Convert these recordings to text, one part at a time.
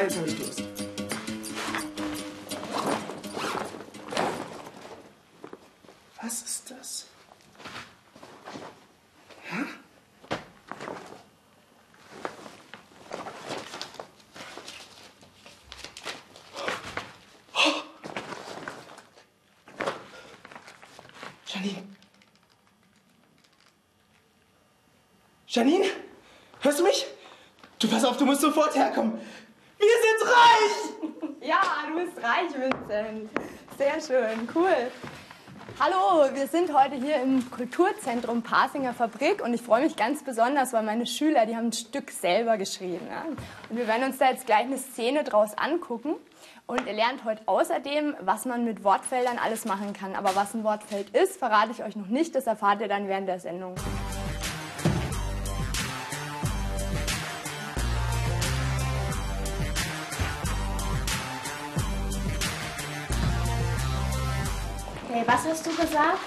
Ah, jetzt habe ich Durst. Was ist das? Hä? Janine. Janine? Hörst du mich? Du pass auf, du musst sofort herkommen. Sind reich! Ja, du bist reich, Vincent. Sehr schön, cool. Hallo, wir sind heute hier im Kulturzentrum Pasinger Fabrik und ich freue mich ganz besonders, weil meine Schüler, die haben ein Stück selber geschrieben. Ja? Und wir werden uns da jetzt gleich eine Szene draus angucken. Und ihr lernt heute außerdem, was man mit Wortfeldern alles machen kann. Aber was ein Wortfeld ist, verrate ich euch noch nicht. Das erfahrt ihr dann während der Sendung. Okay, was hast du gesagt?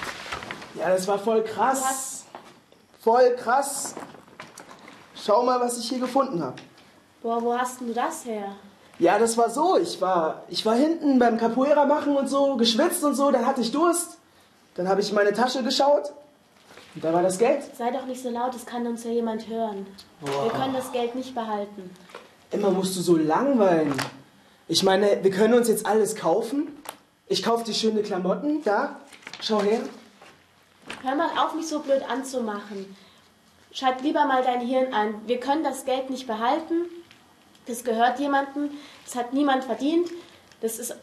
Ja, das war voll krass. Voll krass. Schau mal, was ich hier gefunden habe. Boah, wo hast denn du das her? Ja, das war so. Ich war, ich war hinten beim Capoeira machen und so, geschwitzt und so. Dann hatte ich Durst. Dann habe ich in meine Tasche geschaut. Und da war das Geld. Sei doch nicht so laut, es kann uns ja jemand hören. Wir können das Geld nicht behalten. Immer musst du so langweilen. Ich meine, wir können uns jetzt alles kaufen. Ich kaufe dir schöne Klamotten. Da, schau her. Hör mal auf, mich so blöd anzumachen. Schalt lieber mal dein Hirn ein. Wir können das Geld nicht behalten. Das gehört jemandem. Das hat niemand verdient. Das ist.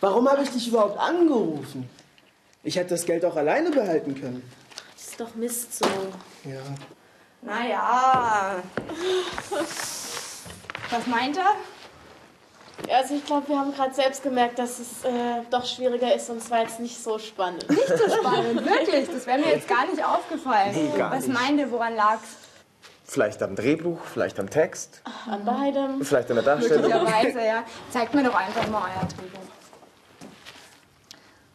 Warum habe ich dich überhaupt angerufen? Ich hätte das Geld auch alleine behalten können. Das ist doch Mist so. Ja. Naja. Was meint er? Also ich glaube, wir haben gerade selbst gemerkt, dass es äh, doch schwieriger ist und es war jetzt nicht so spannend. Nicht so spannend, wirklich. Das wäre mir jetzt gar nicht aufgefallen. Nee, gar Was nicht. meint ihr, woran lag's? Vielleicht am Drehbuch, vielleicht am Text, An beidem. vielleicht an der Darstellung. Möglicherweise, ja. Zeigt mir doch einfach mal euer Drehbuch.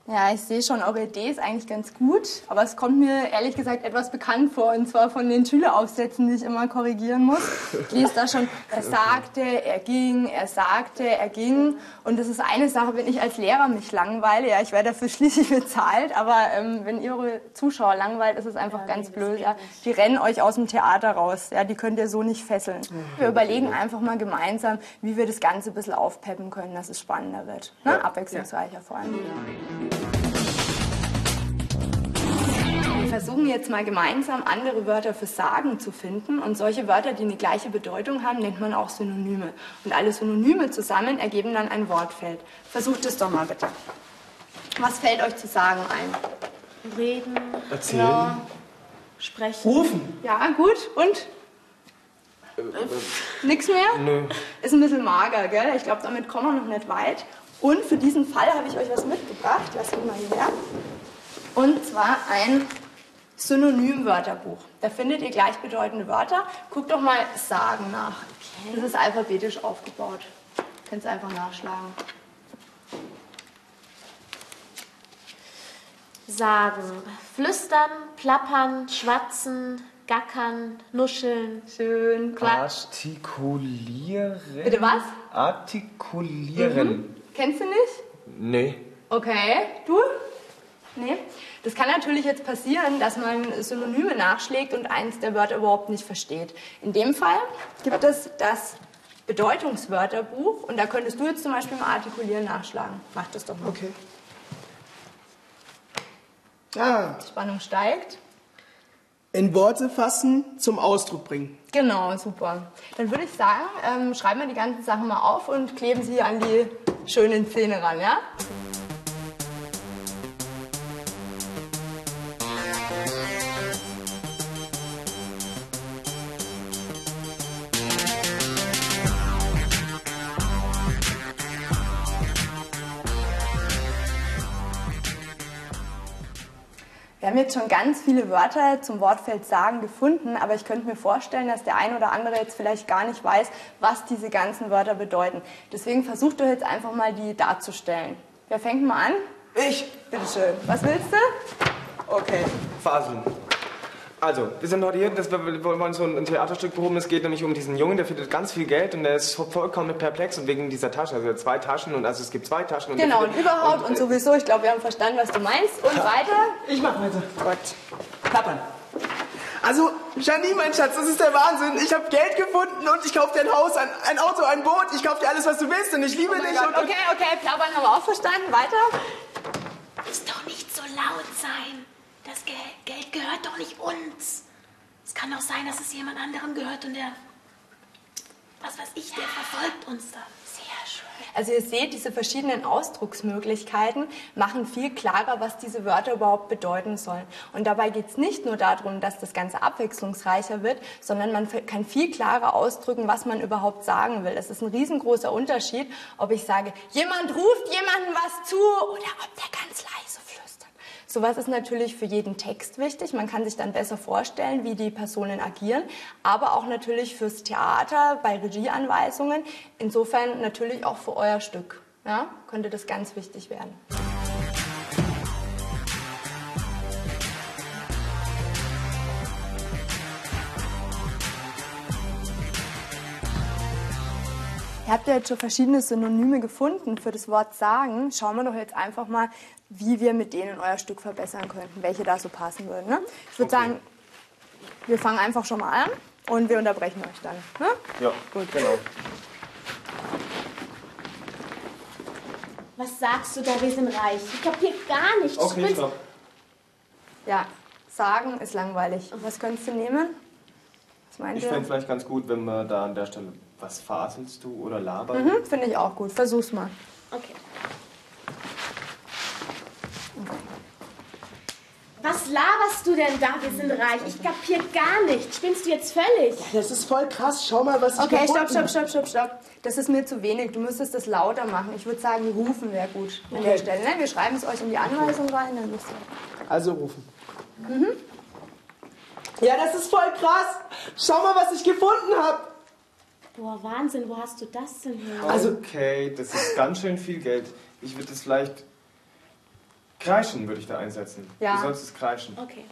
Ja, ich sehe schon, eure Idee ist eigentlich ganz gut, aber es kommt mir ehrlich gesagt etwas bekannt vor, und zwar von den Schüleraufsätzen, die ich immer korrigieren muss. Ich lese da schon, er sagte, er ging, er sagte, er ging. Und das ist eine Sache, wenn ich als Lehrer mich langweile, ja, ich werde dafür schließlich bezahlt, aber ähm, wenn ihr eure Zuschauer langweilt, ist es einfach ganz blöd. Ja. Die rennen euch aus dem Theater raus, ja, die könnt ihr so nicht fesseln. Wir überlegen einfach mal gemeinsam, wie wir das Ganze ein bisschen aufpeppen können, dass es spannender wird. Ne? Abwechslungsreicher vor allem. Versuchen jetzt mal gemeinsam andere Wörter für sagen zu finden. Und solche Wörter, die eine gleiche Bedeutung haben, nennt man auch Synonyme. Und alle Synonyme zusammen ergeben dann ein Wortfeld. Versucht es doch mal bitte. Was fällt euch zu sagen ein? Reden, Erzählen. ja, sprechen. Rufen. Ja, gut. Und? Nix mehr? Nö. Ist ein bisschen mager, gell? Ich glaube, damit kommen wir noch nicht weit. Und für diesen Fall habe ich euch was mitgebracht. Lasst mich mal hierher. Und zwar ein Synonymwörterbuch. Da findet ihr gleichbedeutende Wörter. Guckt doch mal Sagen nach. Das ist alphabetisch aufgebaut. Könnt ihr einfach nachschlagen. Sagen. Flüstern, plappern, schwatzen, gackern, nuscheln. Schön. Quatsch. Artikulieren. Bitte was? Artikulieren. Kennst du nicht? Nee. Okay, du? Nee. Das kann natürlich jetzt passieren, dass man Synonyme nachschlägt und eins der Wörter überhaupt nicht versteht. In dem Fall gibt es das Bedeutungswörterbuch und da könntest du jetzt zum Beispiel mal artikulieren nachschlagen. Mach das doch mal. Okay. Ah, Die Spannung steigt. in Worte fassen, zum Ausdruck bringen. Genau, super. Dann würde ich sagen, ähm, schreiben wir die ganzen Sachen mal auf und kleben sie an die schönen Zähne ran, ja? Haben jetzt schon ganz viele Wörter zum Wortfeld sagen gefunden, aber ich könnte mir vorstellen, dass der ein oder andere jetzt vielleicht gar nicht weiß, was diese ganzen Wörter bedeuten. Deswegen versucht doch jetzt einfach mal die darzustellen. Wer fängt mal an? Ich. Bitteschön. Was willst du? Okay. Faseln. Also, wir sind heute hier, das, wir wollen so ein Theaterstück behoben. Es geht nämlich um diesen Jungen, der findet ganz viel Geld und der ist vollkommen perplex und wegen dieser Tasche. Also zwei Taschen und also es gibt zwei Taschen. Und Genau, und überhaupt und sowieso. Ich glaube, wir haben verstanden, was du meinst. Und weiter? Ich mach weiter. Gut. Klappern. Also, Janine, mein Schatz, das ist der Wahnsinn. Ich habe Geld gefunden und ich kauf dir ein Haus, ein, ein Auto, ein Boot. Ich kauf dir alles, was du willst und ich liebe Oh dich. Gott. und, und Okay, okay, plappern haben wir auch verstanden. Weiter? Muss doch nicht so laut sein. Das Geld, Geld gehört doch nicht uns. Es kann auch sein, dass es jemand anderem gehört und der, was weiß ich, der verfolgt uns dann. Sehr schön. Also ihr seht, diese verschiedenen Ausdrucksmöglichkeiten machen viel klarer, was diese Wörter überhaupt bedeuten sollen. Und dabei geht es nicht nur darum, dass das Ganze abwechslungsreicher wird, sondern man kann viel klarer ausdrücken, was man überhaupt sagen will. Es ist ein riesengroßer Unterschied, ob ich sage, jemand ruft jemandem was zu oder ob der ganz leise flüstert. Sowas ist natürlich für jeden Text wichtig. Man kann sich dann besser vorstellen, wie die Personen agieren, aber auch natürlich fürs Theater, bei Regieanweisungen. Insofern natürlich auch für euer Stück. Ja, könnte das ganz wichtig werden. Ihr habt ja jetzt schon verschiedene Synonyme gefunden für das Wort sagen. Schauen wir doch jetzt einfach mal, wie wir mit denen euer Stück verbessern könnten, welche da so passen würden. Ne? Ich würde sagen, wir fangen einfach schon mal an und wir unterbrechen euch dann. Ne? Ja, Gut. genau. Was sagst du da, wir sind reich? Ich kapier gar nichts. Okay, stopp. Ja, sagen ist langweilig. Was könntest du nehmen? Was meint Ich fände vielleicht ganz gut, wenn wir da an der Stelle, was faselst du oder labern? Mhm, Finde ich auch gut. Versuch's mal. Okay. Was laberst du denn da? Wir sind reich. Ich kapier gar nichts. Spinnst du jetzt völlig? das ist voll krass. Schau mal, was ich Okay, stopp, stopp, stopp, stopp, stopp. Das ist mir zu wenig. Du müsstest das lauter machen. Ich würde sagen, rufen wäre gut an der. Stelle. Ne? Wir schreiben es euch in die Anweisung rein. Dann wisst ihr. Also rufen. Ja, das ist voll krass. Schau mal, was ich gefunden habe. Boah, Wahnsinn. Wo hast du das denn her? Also- Okay, das ist ganz schön viel Geld. Ich würde es vielleicht kreischen, würde ich da einsetzen. Ja. Du sollst es kreischen. Okay.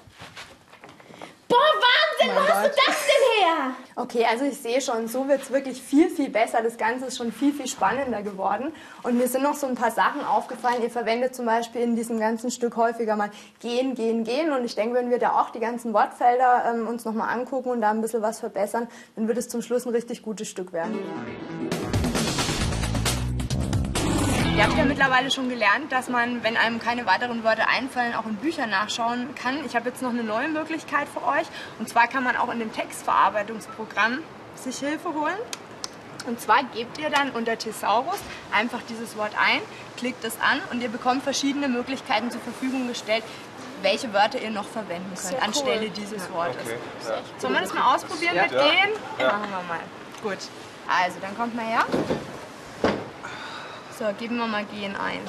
Boah, Wahnsinn. Wo hast du das denn her? Okay, also ich sehe schon, so wird es wirklich viel, viel besser. Das Ganze ist schon viel, viel spannender geworden. Und mir sind noch so ein paar Sachen aufgefallen. Ihr verwendet zum Beispiel in diesem ganzen Stück häufiger mal gehen, gehen, gehen. Und ich denke, wenn wir da auch die ganzen Wortfelder ähm, uns nochmal angucken und da ein bisschen was verbessern, dann wird es zum Schluss ein richtig gutes Stück werden. Ihr habt ja mittlerweile schon gelernt, dass man, wenn einem keine weiteren Wörter einfallen, auch in Büchern nachschauen kann. Ich habe jetzt noch eine neue Möglichkeit für euch. Und zwar kann man auch in dem Textverarbeitungsprogramm sich Hilfe holen. Und zwar gebt ihr dann unter Thesaurus einfach dieses Wort ein, klickt es an und ihr bekommt verschiedene Möglichkeiten zur Verfügung gestellt, welche Wörter ihr noch verwenden könnt anstelle dieses Wortes. Okay. Ja. Sollen wir das mal ausprobieren Ja. mit Ja. gehen? Ja. Machen wir mal. Gut. Also, dann kommt mal her. So, geben wir mal gehen ein.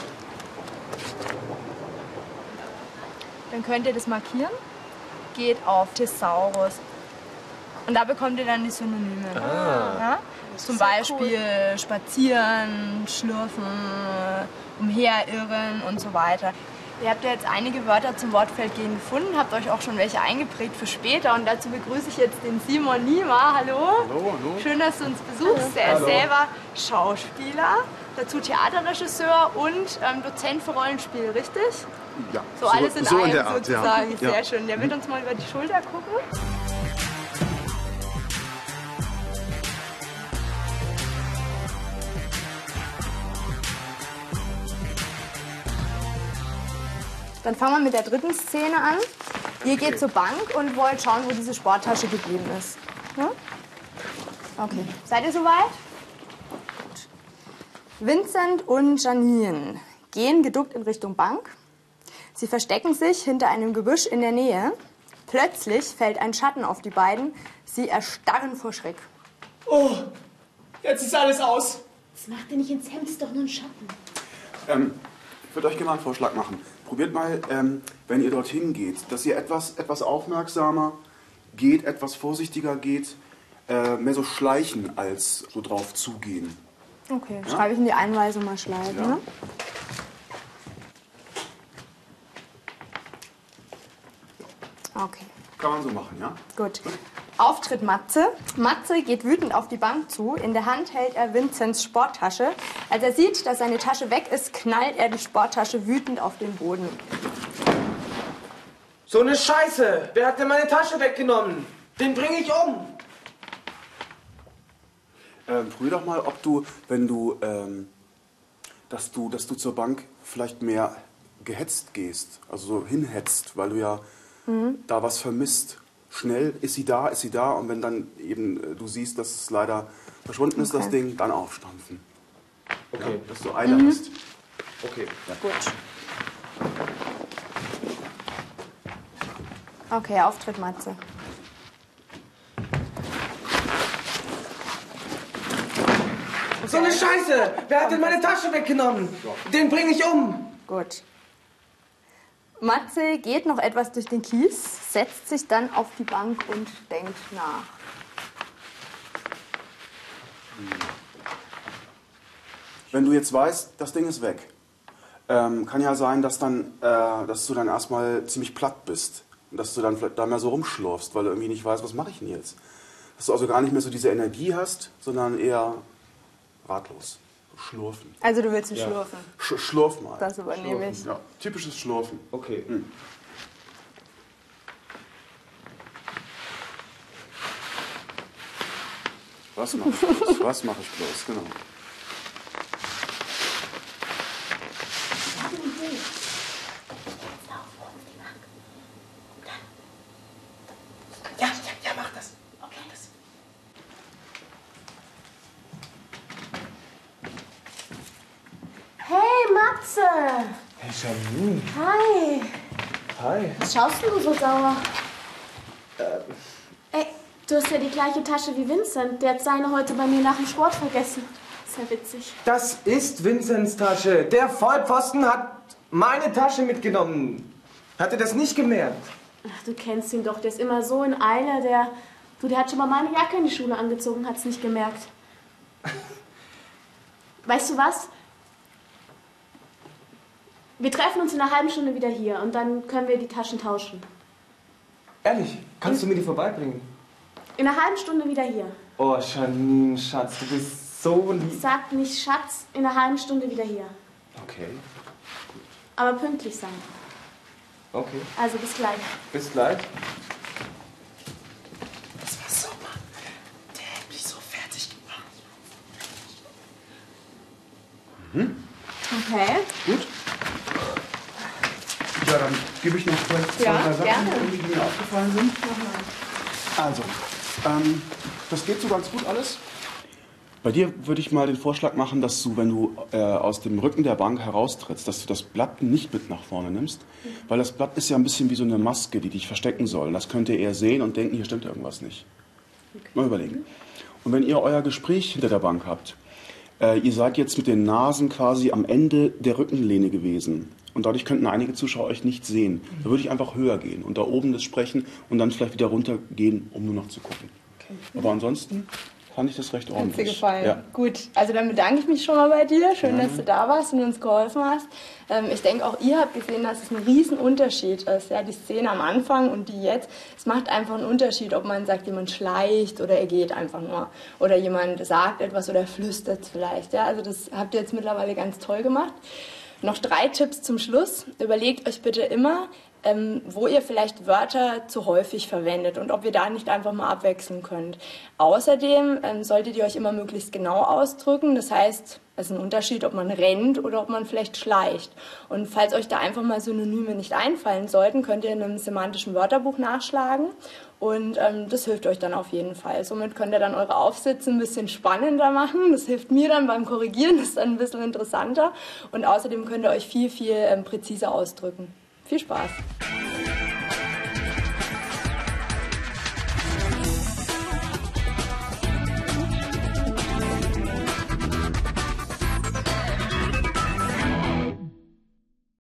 Dann könnt ihr das markieren. Geht auf Thesaurus. Und da bekommt ihr dann die Synonyme. Ja? Zum Beispiel spazieren, schlürfen, umherirren und so weiter. Ihr habt ja jetzt einige Wörter zum Wortfeld gehen gefunden, habt euch auch schon welche eingeprägt für später und dazu begrüße ich jetzt den Simon Niemer. Hallo. Hallo, hallo. Schön, dass du uns besuchst. Er ist selber Schauspieler, dazu Theaterregisseur und ähm, Dozent für Rollenspiel, richtig? Ja, So, alles in so einem sozusagen. ja. Sehr schön. Der wird uns mal über die Schulter gucken. Dann fangen wir mit der dritten Szene an. Ihr geht zur Bank und wollt schauen, wo diese Sporttasche geblieben ist. Ja? Okay. Seid ihr soweit? Gut. Vincent und Janine gehen geduckt in Richtung Bank. Sie verstecken sich hinter einem Gebüsch in der Nähe. Plötzlich fällt ein Schatten auf die beiden. Sie erstarren vor Schreck. Oh, jetzt ist alles aus. Das macht dir nicht ins Hemd, ist doch nur ein Schatten. Ähm, ich würde euch gerne mal einen Vorschlag machen. Probiert mal, ähm, wenn ihr dorthin geht, dass ihr etwas, etwas aufmerksamer geht, etwas vorsichtiger geht, äh, mehr so schleichen als so drauf zugehen. Okay, schreibe ich in die Einweisung mal schleifen. Ja. Ne? Okay. Kann man so machen, ja? Gut. Auftritt Matze. Matze geht wütend auf die Bank zu. In der Hand hält er Vinzens Sporttasche. Als er sieht, dass seine Tasche weg ist, knallt er die Sporttasche wütend auf den Boden. So eine Scheiße! Wer hat denn meine Tasche weggenommen? Den bringe ich um! Ähm, prüf doch mal, ob du, wenn du, ähm, dass du, dass du zur Bank vielleicht mehr gehetzt gehst, also so hinhetzt, weil du ja da was vermisst. Schnell ist sie da, ist sie da und wenn dann eben äh, du siehst, dass es leider verschwunden ist, das Okay. Ding, dann aufstampfen. Okay, Ja, dass du Eile hast. okay. Gut. Okay, Auftritt Matze. So eine Scheiße! Wer hat denn meine Tasche weggenommen? Den bringe ich um! Gut. Matze geht noch etwas durch den Kies, setzt sich dann auf die Bank und denkt nach. Wenn du jetzt weißt, das Ding ist weg, ähm, kann ja sein, dass, dann, äh, dass du dann erstmal ziemlich platt bist. Und dass du dann vielleicht da mehr so rumschlurfst, weil du irgendwie nicht weißt, was mache ich denn jetzt. Dass du also gar nicht mehr so diese Energie hast, sondern eher ratlos. Schlurfen. Also du willst ihn schlurfen. Sch schlurf mal. Das übernehme ich. Ja, typisches Schlurfen. Okay. Was mache ich bloß? Was mache ich bloß? Genau. Ja, ja, ja, mach das. Hey, Matze! Hey, Janine. Hi! Hi. Was schaust du so sauer? Ey, du hast ja die gleiche Tasche wie Vincent. Der hat seine heute bei mir nach dem Sport vergessen. Ist ja witzig. Das ist Vinzens Tasche. Der Vollpfosten hat meine Tasche mitgenommen. Hat er das nicht gemerkt? Ach, du kennst ihn doch. Der ist immer so in Eile. Der, du, der hat schon mal meine Jacke in die Schule angezogen, hat's nicht gemerkt. Weißt du was? Wir treffen uns in einer halben Stunde wieder hier und dann können wir die Taschen tauschen. Ehrlich, kannst du mir die vorbeibringen? In einer halben Stunde wieder hier. Oh, Janine, Schatz, du bist so lieb. Sag nicht Schatz, in einer halben Stunde wieder hier. Okay, Aber pünktlich sein. okay. Also bis gleich. Bis gleich. Das war super. Der hat mich so fertig gemacht. Okay. Gut. Ja, dann gebe ich noch vielleicht zwei, Ja, drei Sachen, gerne. die mir aufgefallen sind. Also, ähm, das geht so ganz gut alles. Bei dir würde ich mal den Vorschlag machen, dass du, wenn du äh, aus dem Rücken der Bank heraustrittst, dass du das Blatt nicht mit nach vorne nimmst, weil das Blatt ist ja ein bisschen wie so eine Maske, die dich verstecken soll. Das könnt ihr eher sehen und denken, hier stimmt irgendwas nicht. Mal überlegen. Und wenn ihr euer Gespräch hinter der Bank habt, äh, ihr seid jetzt mit den Nasen quasi am Ende der Rückenlehne gewesen. Und dadurch könnten einige Zuschauer euch nicht sehen. Da würde ich einfach höher gehen und da oben das sprechen und dann vielleicht wieder runtergehen, um nur noch zu gucken. Aber ansonsten fand ich das recht Hat ordentlich. dir gefallen? Ja. Gut, also dann bedanke ich mich schon mal bei dir. Schön, dass du da warst und uns geholfen hast. Ähm, ich denke, auch ihr habt gesehen, dass es ein Riesenunterschied ist. Ja, die Szene am Anfang und die jetzt. Es macht einfach einen Unterschied, ob man sagt, jemand schleicht oder er geht einfach nur. Oder jemand sagt etwas oder er flüstert vielleicht. Ja, also das habt ihr jetzt mittlerweile ganz toll gemacht. Noch drei Tipps zum Schluss. Überlegt euch bitte immer, ähm, wo ihr vielleicht Wörter zu häufig verwendet und ob ihr da nicht einfach mal abwechseln könnt. Außerdem ähm, solltet ihr euch immer möglichst genau ausdrücken. Das heißt, es ist ein Unterschied, ob man rennt oder ob man vielleicht schleicht. Und falls euch da einfach mal Synonyme nicht einfallen sollten, könnt ihr in einem semantischen Wörterbuch nachschlagen. Und ähm, das hilft euch dann auf jeden Fall. Somit könnt ihr dann eure Aufsätze ein bisschen spannender machen. Das hilft mir dann beim Korrigieren, das ist dann ein bisschen interessanter. Und außerdem könnt ihr euch viel, viel ähm, präziser ausdrücken. Viel Spaß!